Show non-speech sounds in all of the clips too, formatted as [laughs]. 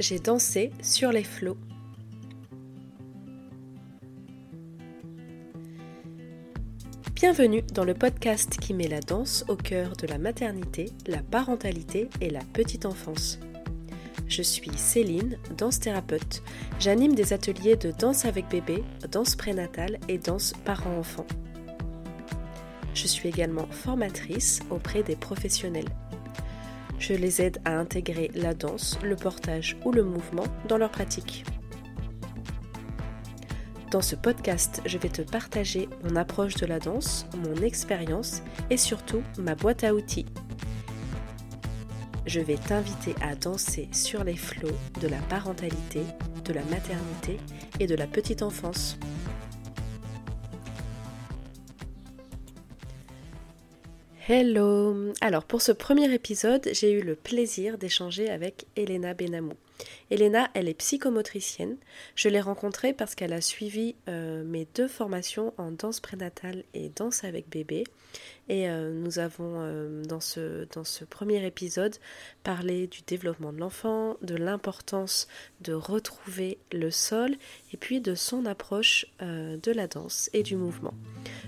j'ai dansé sur les flots. Bienvenue dans le podcast qui met la danse au cœur de la maternité, la parentalité et la petite enfance. Je suis Céline, danse thérapeute. J'anime des ateliers de danse avec bébé, danse prénatale et danse parent-enfant. Je suis également formatrice auprès des professionnels. Je les aide à intégrer la danse, le portage ou le mouvement dans leur pratique. Dans ce podcast, je vais te partager mon approche de la danse, mon expérience et surtout ma boîte à outils. Je vais t'inviter à danser sur les flots de la parentalité, de la maternité et de la petite enfance. Hello Alors pour ce premier épisode, j'ai eu le plaisir d'échanger avec Elena Benamou. Elena, elle est psychomotricienne. Je l'ai rencontrée parce qu'elle a suivi euh, mes deux formations en danse prénatale et danse avec bébé. Et euh, nous avons euh, dans, ce, dans ce premier épisode parlé du développement de l'enfant, de l'importance de retrouver le sol et puis de son approche de la danse et du mouvement.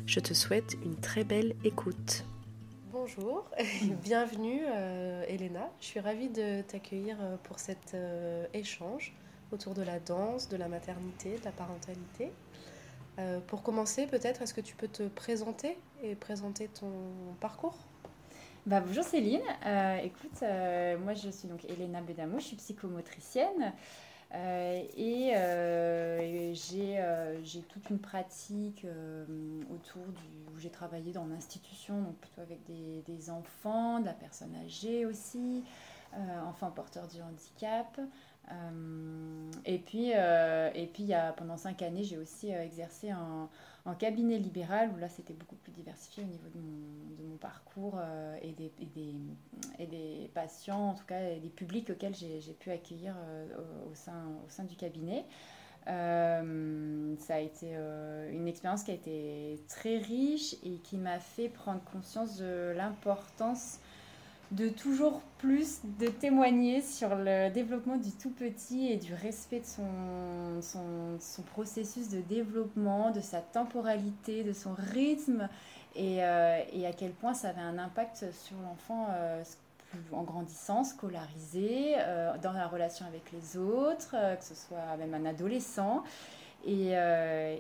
Je te souhaite une très belle écoute. Bonjour, [laughs] bienvenue euh, Elena. Je suis ravie de t'accueillir euh, pour cet euh, échange autour de la danse, de la maternité, de la parentalité. pour commencer, peut-être, est-ce que tu peux te présenter et présenter ton parcours? Bah, bonjour Céline, écoute, moi je suis donc Elena Bedamo, je suis psychomotricienne. Euh, et euh, euh, j'ai toute une pratique autour du, où j'ai travaillé dans l'institution, donc plutôt avec des, des, enfants, de la personne âgée aussi, enfants porteurs du handicap. Et puis, et puis il y a, pendant cinq années, j'ai aussi exercé en, en cabinet libéral, où là c'était beaucoup plus diversifié au niveau de mon, de mon parcours euh, et, des, et, des, et, des, patients, en tout cas et des publics auxquels j'ai pu accueillir euh, au, sein, au sein du cabinet. Euh, ça a été une expérience qui a été très riche et qui m'a fait prendre conscience de l'importance de toujours plus de témoigner sur le développement du tout petit et du respect de son, processus de développement, de sa temporalité, de son rythme et, euh, à quel point ça avait un impact sur l'enfant euh, en grandissant, scolarisé, euh, dans la relation avec les autres, que ce soit même un adolescent. Et,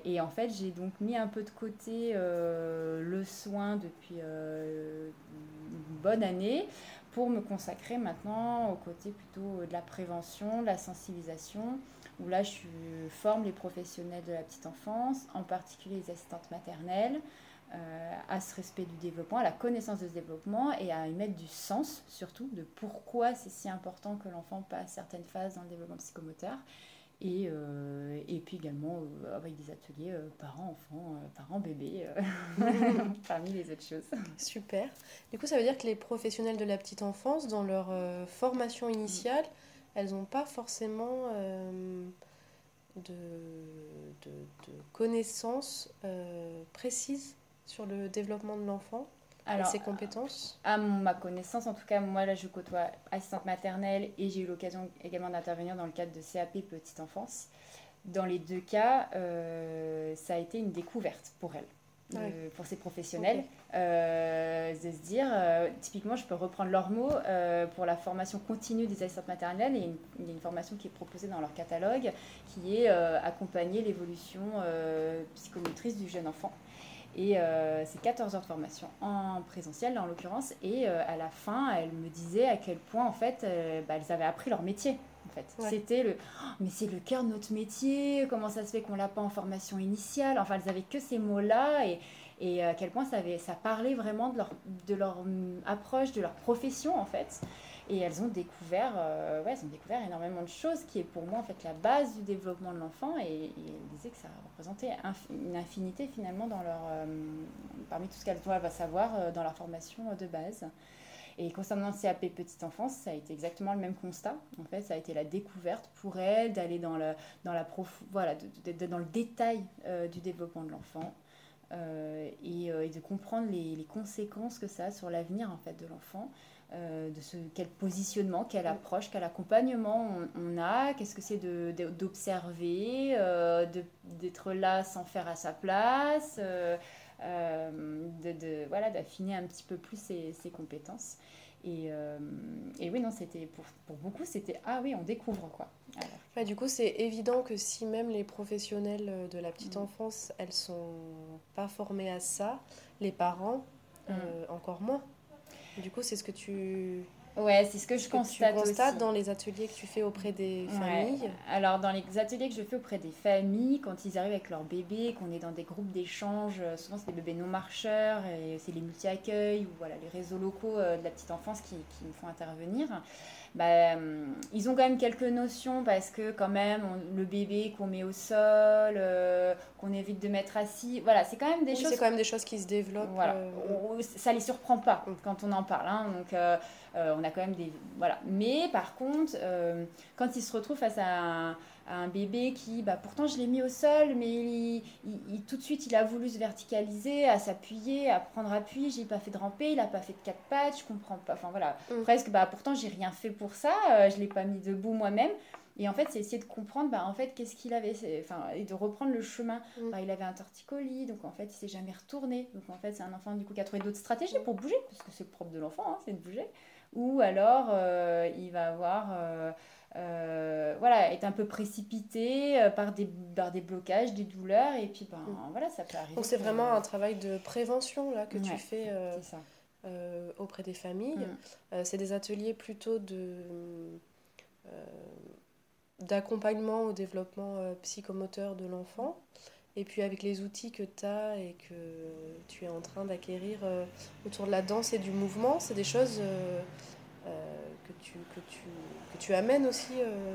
et, en fait, j'ai donc mis un peu de côté le soin depuis une bonne année pour me consacrer maintenant au côté plutôt de la prévention, de la sensibilisation, où là je forme les professionnels de la petite enfance, en particulier les assistantes maternelles, euh, à ce respect du développement, à la connaissance de ce développement et à y mettre du sens surtout de pourquoi c'est si important que l'enfant passe certaines phases dans le développement psychomoteur et, euh, et puis également euh, avec des ateliers euh, parents-enfants, parents-bébés, [laughs] parmi les autres choses. Super. Du coup, ça veut dire que les professionnels de la petite enfance, dans leur formation initiale, elles n'ont pas forcément de, de, de, connaissances précises sur le développement de l'enfant? Alors, ses compétences À ma connaissance, en tout cas, moi là je côtoie assistante maternelle et j'ai eu l'occasion également d'intervenir dans le cadre de CAP Petite Enfance. Dans les deux cas, euh, ça a été une découverte pour elle. Euh, pour ces professionnels, euh, de se dire, typiquement, je peux reprendre leurs mots pour la formation continue des assistantes maternelles. Et il y a une formation qui est proposée dans leur catalogue qui est accompagner l'évolution psychomotrice du jeune enfant. Et euh, c'est 14 heures de formation en présentiel, en l'occurrence. Et euh, à la fin, elle me disait à quel point, en fait, euh, bah, elles avaient appris leur métier. En fait. C'était le oh, mais c'est le cœur de notre métier, comment ça se fait qu'on l'a pas en formation initiale? Enfin, elles avaient que ces mots-là et, et à quel point ça, avait, ça parlait vraiment de leur, de leur hum, approche, de leur profession, en fait. Et elles ont découvert, euh, ouais, elles ont découvert énormément de choses qui est pour moi en fait la base du développement de l'enfant. Et, elles disaient que ça représentait une infinité finalement dans leur, euh, parmi tout ce qu'elles doivent savoir euh, dans leur formation de base. Et concernant le CAP petite enfance, ça a été exactement le même constat. En fait, ça a été la découverte pour elles d'aller dans le, dans la prof, voilà, dans le détail du développement de l'enfant. et, de comprendre les, les, conséquences que ça a sur l'avenir en fait de l'enfant de ce, quel positionnement, quelle approche, quel accompagnement on, a, qu'est-ce que c'est d'observer, d'être là sans faire à sa place, de, voilà, d'affiner un petit peu plus ses, ses compétences. Et, euh, et, oui, non, c'était pour, pour, beaucoup, c'était ah oui, on découvre quoi. Alors. du coup, c'est évident que si même les professionnels de la petite mm. enfance, elles sont pas formées à ça, les parents mm. euh, encore moins. Du coup, c'est ce que tu Ouais, c'est ce que je constate, tu constates dans les ateliers que tu fais auprès des familles Alors, dans les ateliers que je fais auprès des familles, quand ils arrivent avec leur bébé, qu'on est dans des groupes d'échange, euh, souvent c'est des bébés non marcheurs, et c'est les multi-accueils ou voilà, les réseaux locaux euh, de la petite enfance qui, qui me font intervenir. Bah, hum, ils ont quand même quelques notions parce que quand même le bébé qu'on met au sol, euh, qu'on évite de mettre assis, voilà, c'est quand même des choses. C'est quand même des choses qui se développent. Voilà, ça les surprend pas quand on en parle. Hein, donc euh, on a quand même des. Voilà. Mais par contre, euh, quand il se retrouve face à un, bébé qui, bah, pourtant je l'ai mis au sol, mais il, tout de suite il a voulu se verticaliser, à s'appuyer, à prendre appui, j'ai pas fait de ramper, il a pas fait de quatre pattes, je comprends pas. Enfin voilà, mm. presque, bah, pourtant j'ai rien fait pour ça, euh, je l'ai pas mis debout moi-même. Et en fait, c'est essayer de comprendre, bah, en fait, qu'est-ce qu'il avait, enfin, et de reprendre le chemin. Mm. Bah, il avait un torticolis, donc en fait, il s'est jamais retourné. Donc en fait, c'est un enfant du coup qui a trouvé d'autres stratégies pour bouger, parce que c'est le propre de l'enfant, hein, c'est de bouger ou alors euh, il va avoir euh, euh, voilà, être un peu précipité par, des, par des blocages, des douleurs, et puis ben, mm. voilà, ça peut arriver. Donc c'est vraiment un travail de prévention là, que tu fais auprès des familles. Mm. c'est des ateliers plutôt de d'accompagnement au développement psychomoteur de l'enfant. Et puis avec les outils que tu as et que tu es en train d'acquérir euh, autour de la danse et du mouvement, c'est des choses euh, euh, que, tu, que, tu, tu amènes aussi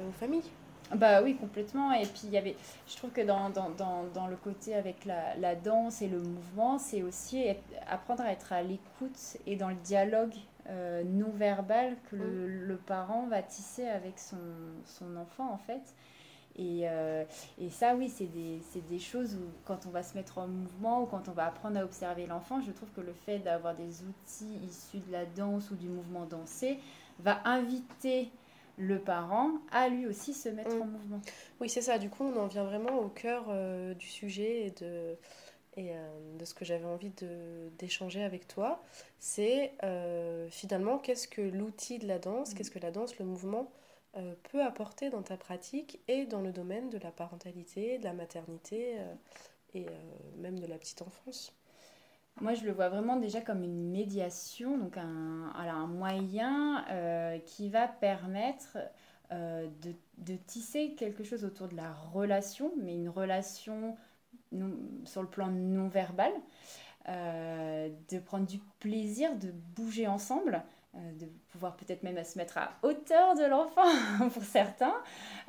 aux familles? Bah oui, complètement. Et puis, il y avait, je trouve que dans, dans, dans, dans le côté avec la, la, danse et le mouvement, c'est aussi apprendre à être à l'écoute et dans le dialogue non verbal que le, mm. le, parent va tisser avec son, son enfant, en fait. Et, euh, et ça, oui, c'est des, des, choses où quand on va se mettre en mouvement ou quand on va apprendre à observer l'enfant, je trouve que le fait d'avoir des outils issus de la danse ou du mouvement dansé va inviter le parent à lui aussi se mettre mm. en mouvement. Oui, c'est ça. Du coup, on en vient vraiment au cœur euh, du sujet et de, et, euh, de ce que j'avais envie d'échanger avec toi. C'est finalement qu'est-ce que l'outil de la danse, mm. qu'est-ce que la danse, le mouvement euh, peut apporter dans ta pratique et dans le domaine de la parentalité, de la maternité euh, et euh, même de la petite enfance? Moi, je le vois vraiment déjà comme une médiation, donc un, un moyen qui va permettre de, de, tisser quelque chose autour de la relation, mais une relation sur le plan non verbal, de prendre du plaisir de bouger ensemble, euh, de pouvoir peut-être même se mettre à hauteur de l'enfant [laughs] pour certains,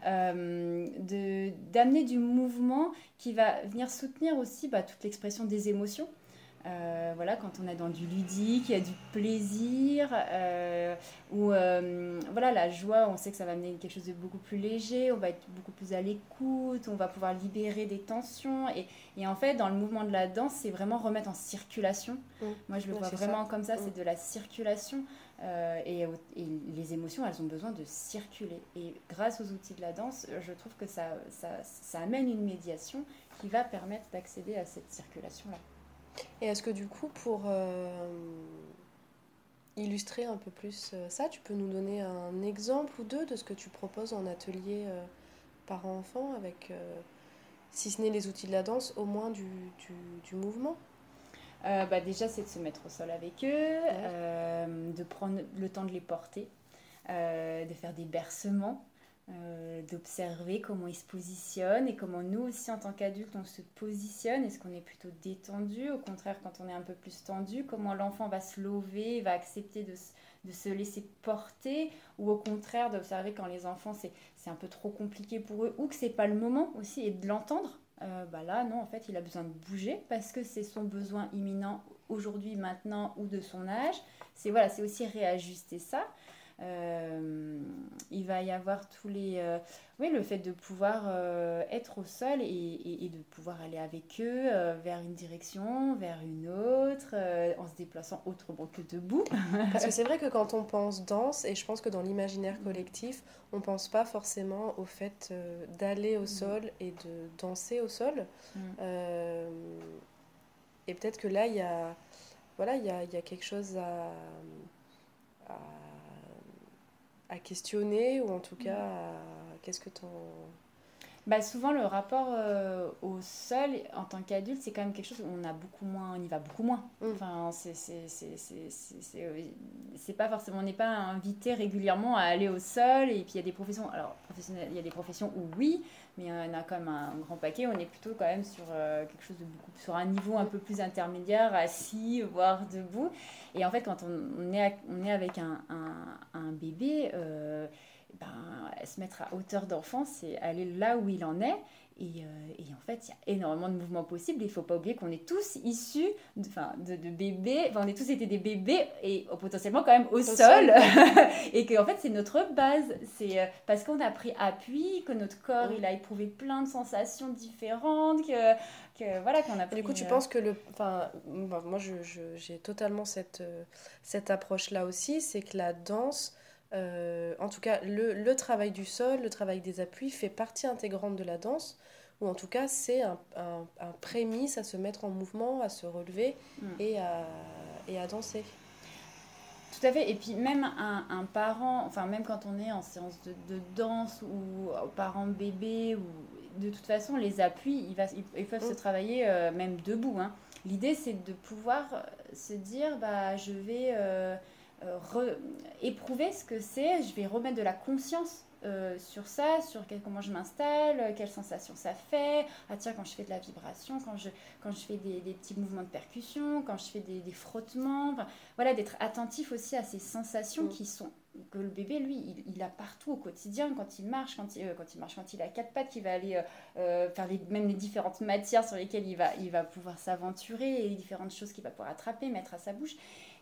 euh, d'amener du mouvement qui va venir soutenir aussi bah, toute l'expression des émotions. Euh, voilà, quand on est dans du ludique, il y a du plaisir, euh, ou voilà, la joie, on sait que ça va amener quelque chose de beaucoup plus léger, on va être beaucoup plus à l'écoute, on va pouvoir libérer des tensions. Et, et, en fait, dans le mouvement de la danse, c'est vraiment remettre en circulation. Mmh. Moi, je le vois vraiment comme ça, c'est mmh. de la circulation. Euh, et, les émotions, elles ont besoin de circuler. Et grâce aux outils de la danse, je trouve que ça, ça, ça amène une médiation qui va permettre d'accéder à cette circulation-là. Et est-ce que du coup, pour euh, illustrer un peu plus euh, ça, tu peux nous donner un exemple ou deux de ce que tu proposes en atelier parent-enfant avec, si ce n'est les outils de la danse, au moins du, du, du mouvement? Euh, bah déjà, c'est de se mettre au sol avec eux, euh, de prendre le temps de les porter, euh, de faire des bercements, d'observer comment ils se positionnent et comment nous aussi, en tant qu'adultes, on se positionne. Est-ce qu'on est plutôt détendu? Au contraire, quand on est un peu plus tendu, comment l'enfant va se lever, va accepter de, de se laisser porter? Ou au contraire, d'observer quand les enfants, c'est un peu trop compliqué pour eux ou que c'est pas le moment aussi et de l'entendre euh, bah là, non, en fait, il a besoin de bouger parce que c'est son besoin imminent aujourd'hui, maintenant ou de son âge. C'est voilà, c'est aussi réajuster ça. Il va y avoir tous les... oui, le fait de pouvoir être au sol et, et, de pouvoir aller avec eux vers une direction, vers une autre, en se déplaçant autrement que debout. [laughs] Parce que c'est vrai que quand on pense danse, et je pense que dans l'imaginaire collectif, on pense pas forcément au fait d'aller au mm. sol et de danser au sol. Mm. et peut-être que là, il y a voilà, il y a, y a, quelque chose à, à, questionner, ou en tout cas, qu'est-ce que tu en bah, souvent le rapport euh, au sol en tant qu'adulte c'est quand même quelque chose où on a beaucoup moins on y va beaucoup moins. Mm. enfin c'est c'est pas forcément on n'est pas invité régulièrement à aller au sol et puis il y a des professions alors il y a des professions où oui mais il y en a quand même un grand paquet. On est plutôt quand même sur euh, quelque chose de beaucoup sur un niveau un peu plus intermédiaire assis voire debout. Et en fait quand on, est, on est avec un, un, un bébé euh, ben, se mettre à hauteur d'enfant, c'est aller là où il en est. Et, euh, et, en fait, il y a énormément de mouvements possibles. Il ne faut pas oublier qu'on est tous issus de, de, de bébés, enfin, on est tous été des bébés et potentiellement quand même au, sol. [laughs] et qu'en en fait, c'est notre base. C'est euh, parce qu'on a pris appui, que notre corps, il a éprouvé plein de sensations différentes, que, que voilà, qu'on a Du coup, tu euh, penses que le. Enfin, moi, j'ai je, totalement cette, cette approche-là aussi, c'est que la danse euh, en tout cas, le, travail du sol, le travail des appuis fait partie intégrante de la danse, ou en tout cas, c'est un, un, prémisse à se mettre en mouvement, à se relever mm. et, à, et à danser. Tout à fait. Et puis même un, parent, enfin même quand on est en séance de, danse ou parent bébé, ou de toute façon les appuis, ils, va, ils, peuvent se mm. travailler euh, même debout. Hein. L'idée c'est de pouvoir se dire, bah je vais euh, éprouver ce que c'est, je vais remettre de la conscience euh, sur ça, sur comment je m'installe, euh, quelles sensations ça fait. Ah tiens, quand je fais de la vibration, quand je, quand je fais des, des petits mouvements de percussion, quand je fais des, des frottements. voilà, d'être attentif aussi à ces sensations mm. qui sont que le bébé, lui, il, a partout au quotidien, quand il marche, quand il, quand il marche, quand il a quatre pattes, qu'il va aller faire les, même les différentes matières sur lesquelles il va, il va pouvoir s'aventurer, et les différentes choses qu'il va pouvoir attraper, mettre à sa bouche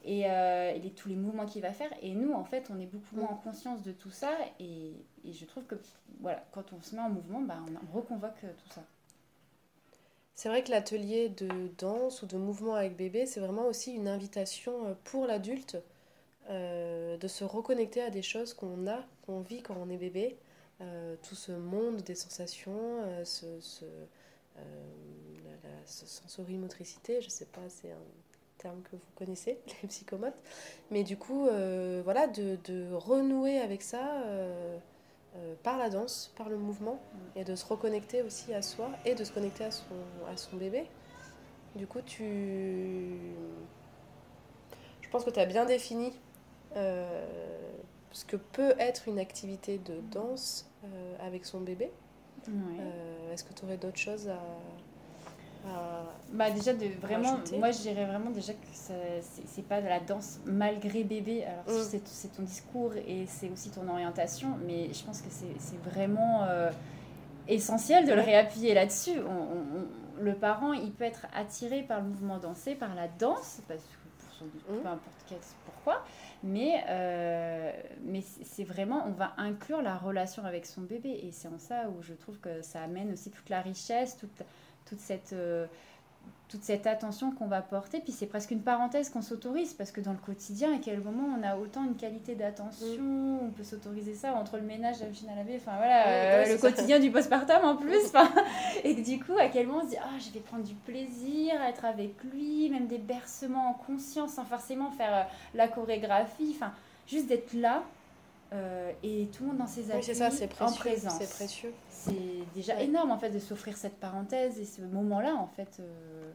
et, euh, tous les mouvements qu'il va faire. Et nous, en fait, on est beaucoup moins en conscience de tout ça. Et, et je trouve que voilà, quand on se met en mouvement, bah, on, reconvoque euh, tout ça. C'est vrai que l'atelier de danse ou de mouvement avec bébé, c'est vraiment aussi une invitation euh, pour l'adulte de se reconnecter à des choses qu'on a, qu'on vit quand on est bébé. tout ce monde des sensations, ce, ce, la, ce sensorimotricité, je sais pas, c'est un terme que vous connaissez, [laughs] les psychomotes. Mais du coup, euh, voilà, de, de, renouer avec ça euh, euh, par la danse, par le mouvement, et de se reconnecter aussi à soi et de se connecter à son, à son bébé. Du coup, tu. Je pense que tu as bien défini ce que peut être une activité de danse avec son bébé. Est-ce que tu aurais d'autres choses à, bah déjà de vraiment moi je dirais vraiment déjà que c'est pas de la danse malgré bébé alors mm. c'est ton discours et c'est aussi ton orientation mais je pense que c'est vraiment euh, essentiel de le réappuyer là-dessus le parent il peut être attiré par le mouvement dansé par la danse parce que pour son mm. peu importe quel, pourquoi mais euh, mais c'est vraiment on va inclure la relation avec son bébé et c'est en ça où je trouve que ça amène aussi toute la richesse toute toute cette, euh, toute cette attention qu'on va porter. Puis c'est presque une parenthèse qu'on s'autorise, parce que dans le quotidien, à quel moment on a autant une qualité d'attention, mm. on peut s'autoriser ça entre le ménage, la machine à laver, enfin voilà, euh, le quotidien du postpartum en plus. et du coup, à quel moment on se dit, ah, je vais prendre du plaisir à être avec lui, même des bercements en conscience, sans forcément faire euh, la chorégraphie, enfin, juste d'être là euh, et tout le monde dans ses appuis ça, c'est en présence. C'est précieux. C'est déjà énorme en fait de s'offrir cette parenthèse et ce moment-là en fait. Euh,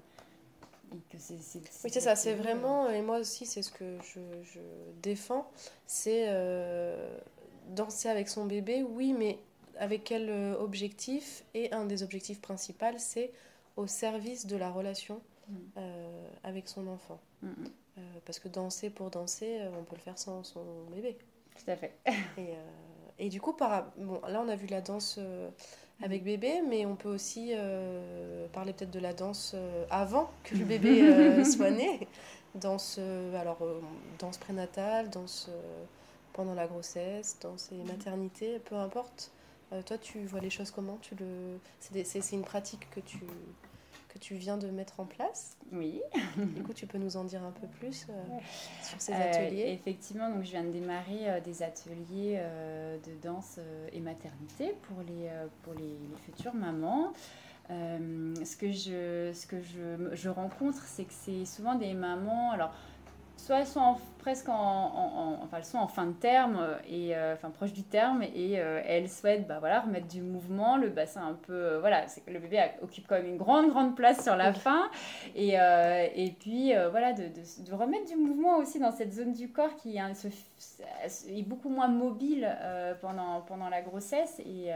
que c'est, oui, c'est ça, c'est vraiment, et moi aussi c'est ce que je, je défends, c'est euh, danser avec son bébé, oui, mais avec quel objectif? Et un des objectifs principaux, c'est au service de la relation mm. avec son enfant. Mm, mm. parce que danser pour danser, on peut le faire sans son bébé. Tout à fait. [laughs] et, euh, et, du coup, par, bon, là, on a vu la danse euh, avec bébé, mais on peut aussi euh, parler peut-être de la danse avant que le bébé [laughs] soit né. Danse, alors, danse prénatale, danse pendant la grossesse, dans ces Mhm. maternités, peu importe. Toi, tu vois les choses comment? Tu le... C'est une pratique que tu, que tu viens de mettre en place. Oui. Du coup, tu peux nous en dire un peu plus euh, sur ces Euh, ateliers. effectivement, donc je viens de démarrer euh, des ateliers euh, de danse euh, et maternité pour les, euh, pour les, les futures mamans. Euh, ce que je, ce que je, je rencontre, c'est que c'est souvent des mamans. Alors, soit elles sont en- presque en, en- en- enfin, elles sont en fin de terme euh, et euh, enfin proche du terme et euh, elles souhaitent bah voilà remettre du mouvement le bassin un peu euh, voilà c'est le bébé occupe quand même une grande grande place sur la fin et, et puis voilà de, de- de remettre du mouvement aussi dans cette zone du corps qui hein, se est beaucoup moins mobile pendant pendant la grossesse et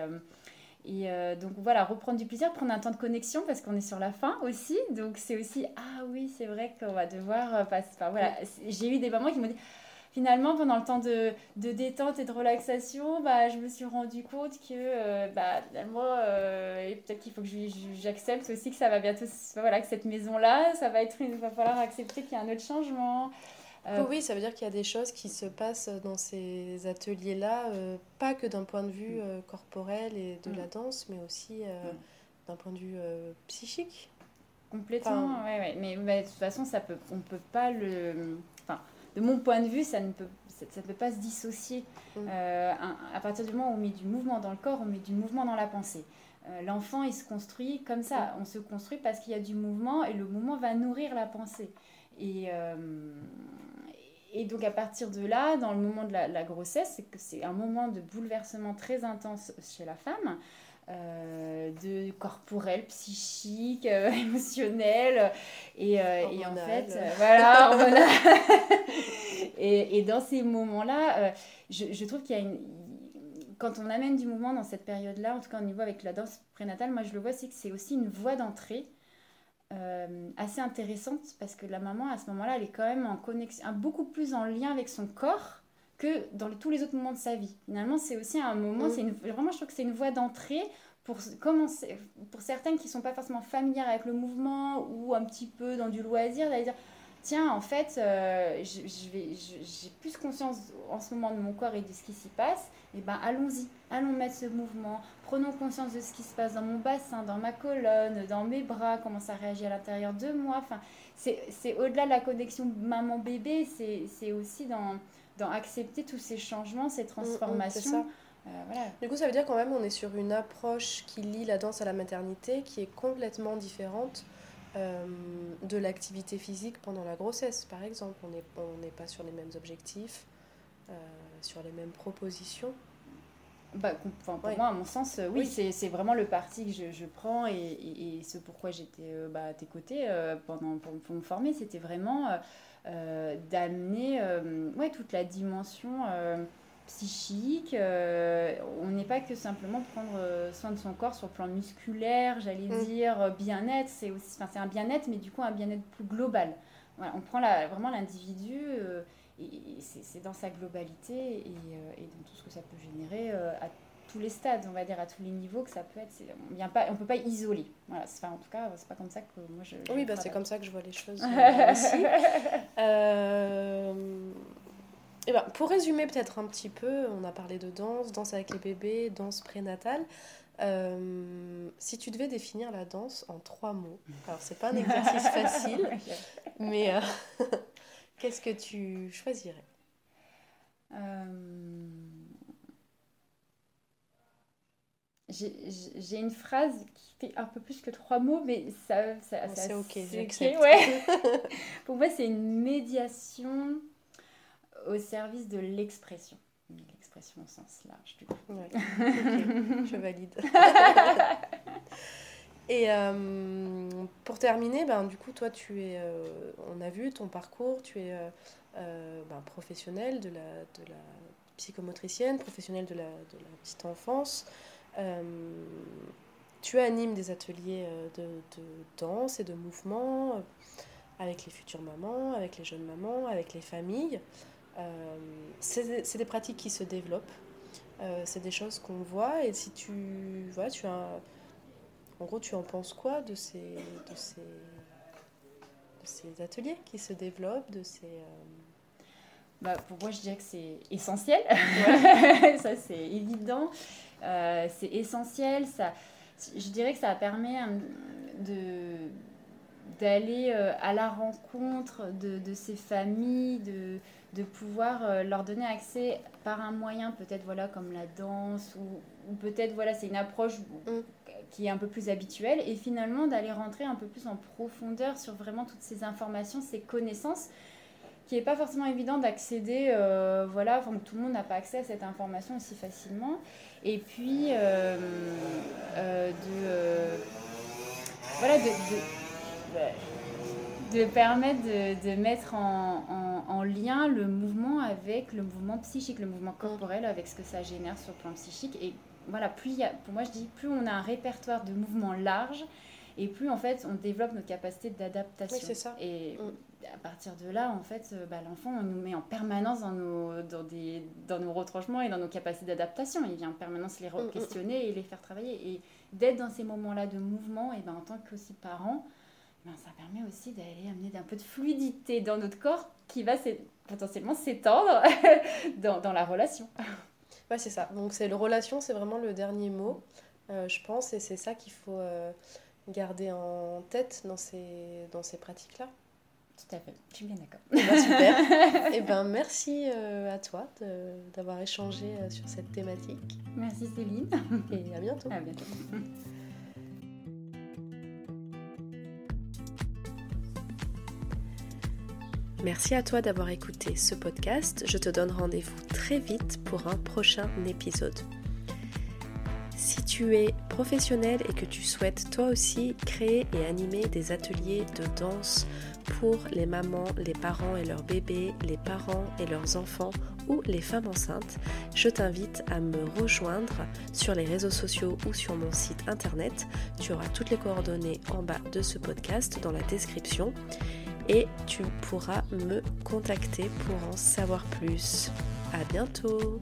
et euh, donc voilà, reprendre du plaisir, prendre un temps de connexion parce qu'on est sur la fin aussi. Donc c'est aussi, ah oui, c'est vrai qu'on va devoir euh, passer. Enfin voilà, j'ai eu des mamans qui m'ont dit, finalement, pendant le temps de, de détente et de relaxation, bah, je me suis rendu compte que euh, bah, finalement, euh, et peut-être qu'il faut que j'accepte aussi que ça va bientôt, voilà, que cette maison-là, ça va être, il va falloir accepter qu'il y a un autre changement. Euh, Oui, ça veut dire qu'il y a des choses qui se passent dans ces ateliers-là, euh, pas que d'un point de vue euh, corporel et de Mm. la danse, mais aussi Mm. d'un point de vue psychique. Complètement, Enfin- ouais, ouais. Mais, de toute façon, ça peut, on peut pas le. Enfin, de mon point de vue, ça ne peut, ça, ça ne peut pas se dissocier. Mm. À, à partir du moment où on met du mouvement dans le corps, on met du mouvement dans la pensée. L'enfant, il se construit comme ça. On se construit parce qu'il y a du mouvement et le mouvement va nourrir la pensée. Et, euh, et donc, à partir de là, dans le moment de la, la grossesse, c'est un moment de bouleversement très intense chez la femme. euh, de corporel, psychique, euh, [laughs] émotionnel. Et, euh, et en fait, voilà, hormonal. [laughs] et, et dans ces moments-là, je, je trouve qu'il y a une. Quand on amène du mouvement dans cette période-là, en tout cas au niveau avec la danse prénatale, moi je le vois, c'est que c'est aussi une voie d'entrée euh, assez intéressante parce que la maman à ce moment-là, elle est quand même en connexion, beaucoup plus en lien avec son corps que dans les- tous les autres moments de sa vie. Finalement, c'est aussi un moment, Mm. c'est une, vraiment, je trouve que c'est une voie d'entrée pour commencer, pour certaines qui sont pas forcément familières avec le mouvement ou un petit peu dans du loisir, d'aller dire tiens, en fait, euh, je je- j'ai plus conscience en ce moment de mon corps et de ce qui s'y passe. Et ben, allons-y, allons mettre ce mouvement. Prenons conscience de ce qui se passe dans mon bassin, dans ma colonne, dans mes bras, comment ça réagit à l'intérieur de moi. Enfin, c'est, au-delà de la connexion maman-bébé, c'est, c'est aussi dans, dans accepter tous ces changements, ces Mm, mm, transformations. Euh, voilà. Du coup, ça veut dire quand même on est sur une approche qui lie la danse à la maternité qui est complètement différente euh, de l'activité physique pendant la grossesse, par exemple. On n'est on n'est pas sur les mêmes objectifs, euh, sur les mêmes propositions. Bah, pour Ouais. moi, à mon sens, euh, oui, Oui. c'est vraiment le parti que je, je prends et, et, et ce pourquoi j'étais bah, à tes côtés euh, pendant, pour, pour me former, c'était vraiment d'amener ouais, toute la dimension psychique. euh, on n'est pas que simplement prendre euh, soin de son corps sur le plan musculaire, j'allais Mm. dire euh, bien-être, c'est aussi, enfin, c'est un bien-être, mais du coup un bien-être plus global. Voilà, on prend la, vraiment l'individu. euh, et et c'est dans sa globalité et, euh, et dans tout ce que ça peut générer à tous les stades, on va dire, à tous les niveaux que ça peut être. On ne peut pas isoler. Voilà, c'est- enfin, en tout cas, c'est pas comme ça que moi je. Oui, bah, c'est comme ça que je vois les choses [laughs] aussi. Eh ben, pour résumer peut-être un petit peu, on a parlé de danse, danse avec les bébés, danse prénatale. Euh, si tu devais définir la danse en trois mots, alors c'est pas un exercice [laughs] facile, mais euh, [laughs] qu'est-ce que tu choisirais? Euh, J'ai une phrase qui fait un peu plus que trois mots, mais ça, ça, ça- c'est ok, c'est j'accepte. ouais. [laughs] Pour moi, c'est une médiation au service de l'expression. L'expression au sens large, du coup. Ouais, [laughs] je valide. [laughs] Et euh, pour terminer, ben, du coup, toi, tu es, euh, on a vu ton parcours, tu es euh, euh, ben, professionnelle de la, de la psychomotricienne, professionnelle de la, de la petite enfance. Tu animes des ateliers de, de danse et de mouvement avec les futures mamans, avec les jeunes mamans, avec les familles. Euh, c'est des pratiques qui se développent. Euh, c'est des choses qu'on voit et si tu voilà, tu as en gros tu en penses quoi de ces de ces de ces ateliers qui se développent de ces euh, bah, pour moi, je dirais que c'est essentiel. [laughs] ça, c'est évident. Euh, c'est essentiel. Ça, je dirais que ça permet de d'aller à la rencontre de, de ces familles, de, de pouvoir euh, leur donner accès par un moyen peut-être voilà comme la danse ou, ou peut-être voilà c'est une approche mm. qui est un peu plus habituelle et finalement d'aller rentrer un peu plus en profondeur sur vraiment toutes ces informations, ces connaissances qui n'est pas forcément évident d'accéder, euh, voilà, enfin, tout le monde n'a pas accès à cette information aussi facilement. Et puis, euh, euh, de, voilà, de, de, permettre de, mettre en, en, lien le mouvement avec le mouvement psychique, le mouvement corporel, avec ce que ça génère sur le plan psychique. Et voilà, plus pour moi, je dis, plus on a un répertoire de mouvements large, et plus en fait on développe notre capacité d'adaptation. Oui, c'est ça. Et mm à partir de là, en fait, euh, bah, l'enfant, on nous met en permanence dans nos, dans, des, dans nos retranchements et dans nos capacités d'adaptation. Il vient en permanence les mm, mm. questionner et les faire travailler. Et d'être dans ces moments-là de mouvement, et ben, en tant que aussi parent, ben, ça permet aussi d'aller amener un peu de fluidité dans notre corps qui va potentiellement s'étendre [laughs] dans, dans, la relation. Ouais, c'est ça. Donc, c'est le relation, c'est vraiment le dernier mot, euh, je pense, et c'est ça qu'il faut euh, garder en tête dans ces, dans ces pratiques-là. Tout à fait, je suis bien d'accord. Eh ben, super. Et [laughs] eh ben, merci euh, à toi d'avoir échangé sur cette thématique. Merci Céline. Et à bientôt. À bientôt. Merci à toi d'avoir écouté ce podcast. Je te donne rendez-vous très vite pour un prochain épisode. Si tu es professionnel et que tu souhaites toi aussi créer et animer des ateliers de danse pour les mamans, les parents et leurs bébés, les parents et leurs enfants ou les femmes enceintes, je t'invite à me rejoindre sur les réseaux sociaux ou sur mon site internet. Tu auras toutes les coordonnées en bas de ce podcast dans la description et tu pourras me contacter pour en savoir plus. À bientôt!